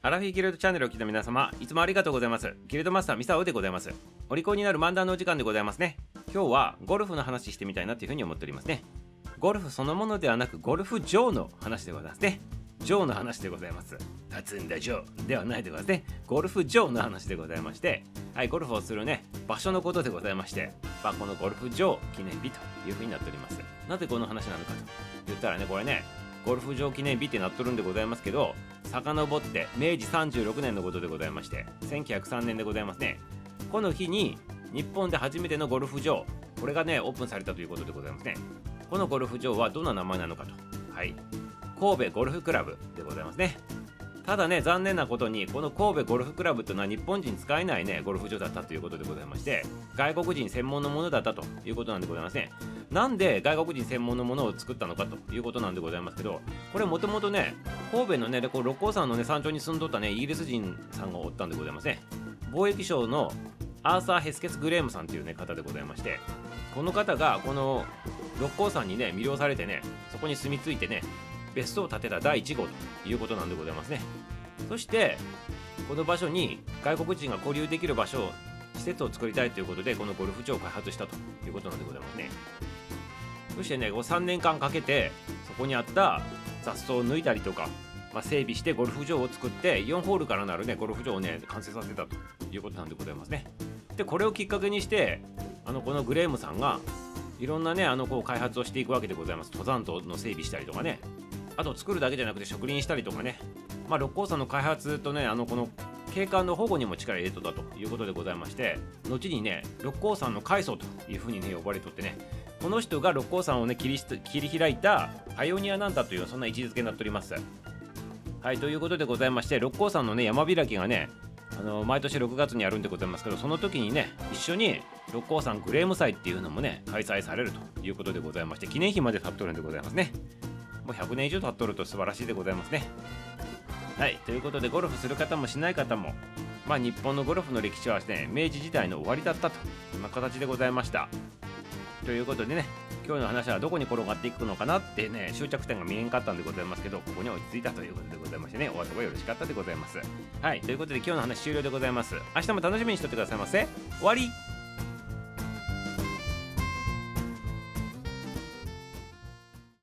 アラフィーギルドチャンネルを聞いた皆様、いつもありがとうございます。ギルドマスターミサオでございます。お利口になる漫談のお時間でございますね。今日はゴルフの話してみたいなというふうに思っておりますね。ゴルフそのものではなく、ゴルフ場の話でございますね。場の話でございます。立つんだ場ではないでございますね。ゴルフ場の話でございまして、はい、ゴルフをするね、場所のことでございまして、まあ、このゴルフ場記念日というふうになっております。なぜこの話なのかと言ったらね、これね、ゴルフ場記念日ってなっとるんでございますけど、遡って明治36年のことでございまして、1903年でございますね。この日に日本で初めてのゴルフ場、これがね、オープンされたということでございますね。このゴルフ場はどんな名前なのかと。はい。神戸ゴルフクラブでございますね。ただね、残念なことに、この神戸ゴルフクラブというのは日本人使えないね、ゴルフ場だったということでございまして、外国人専門のものだったということなんでございますね。なんで外国人専門のものを作ったのかということなんでございますけど、これもともとね、神戸のね、でこう六甲山のね、山頂に住んどったね、イギリス人さんがおったんでございますね。貿易商のアーサー・ヘスケス・グレームさんという、ね、方でございまして、この方がこの六甲山にね、魅了されてね、そこに住み着いてね、別荘を建てた第1号ということなんでございますね。そして、この場所に外国人が交流できる場所、施設を作りたいということで、このゴルフ場を開発したということなんでございますね。そしてね、3年間かけて、そこにあった雑草を抜いたりとか、まあ、整備してゴルフ場を作って、4ホールからなるね、ゴルフ場をね、完成させたということなんでございますね。で、これをきっかけにして、あの、このグレームさんが、いろんなね、あの、こう、開発をしていくわけでございます。登山道の整備したりとかね、あと作るだけじゃなくて植林したりとかね、まあ、六甲山の開発とね、あの、この、景観の保護にも力入れとったということでございまして、後にね、六甲山の開祖というふうにね、呼ばれとってね、この人が六甲山をね、切り開いたパイオニアなんだという、そんな位置づけになっております。はい、ということでございまして、六甲山のね、山開きがね、あの毎年6月にあるんでございますけど、その時にね、一緒に六甲山グレーム祭っていうのもね、開催されるということでございまして、記念碑まで立っとるんでございますね。もう100年以上経っとると素晴らしいでございますね。はい、ということでゴルフする方もしない方も、まあ、日本のゴルフの歴史はですね、明治時代の終わりだったという形でございました。ということでね、今日の話はどこに転がっていくのかなってね、終着点が見えんかったんでございますけど、ここに落ち着いたということでございましてね、お後がよろしかったでございます。はい、ということで今日の話終了でございます。明日も楽しみにしておいてくださいませ。終わり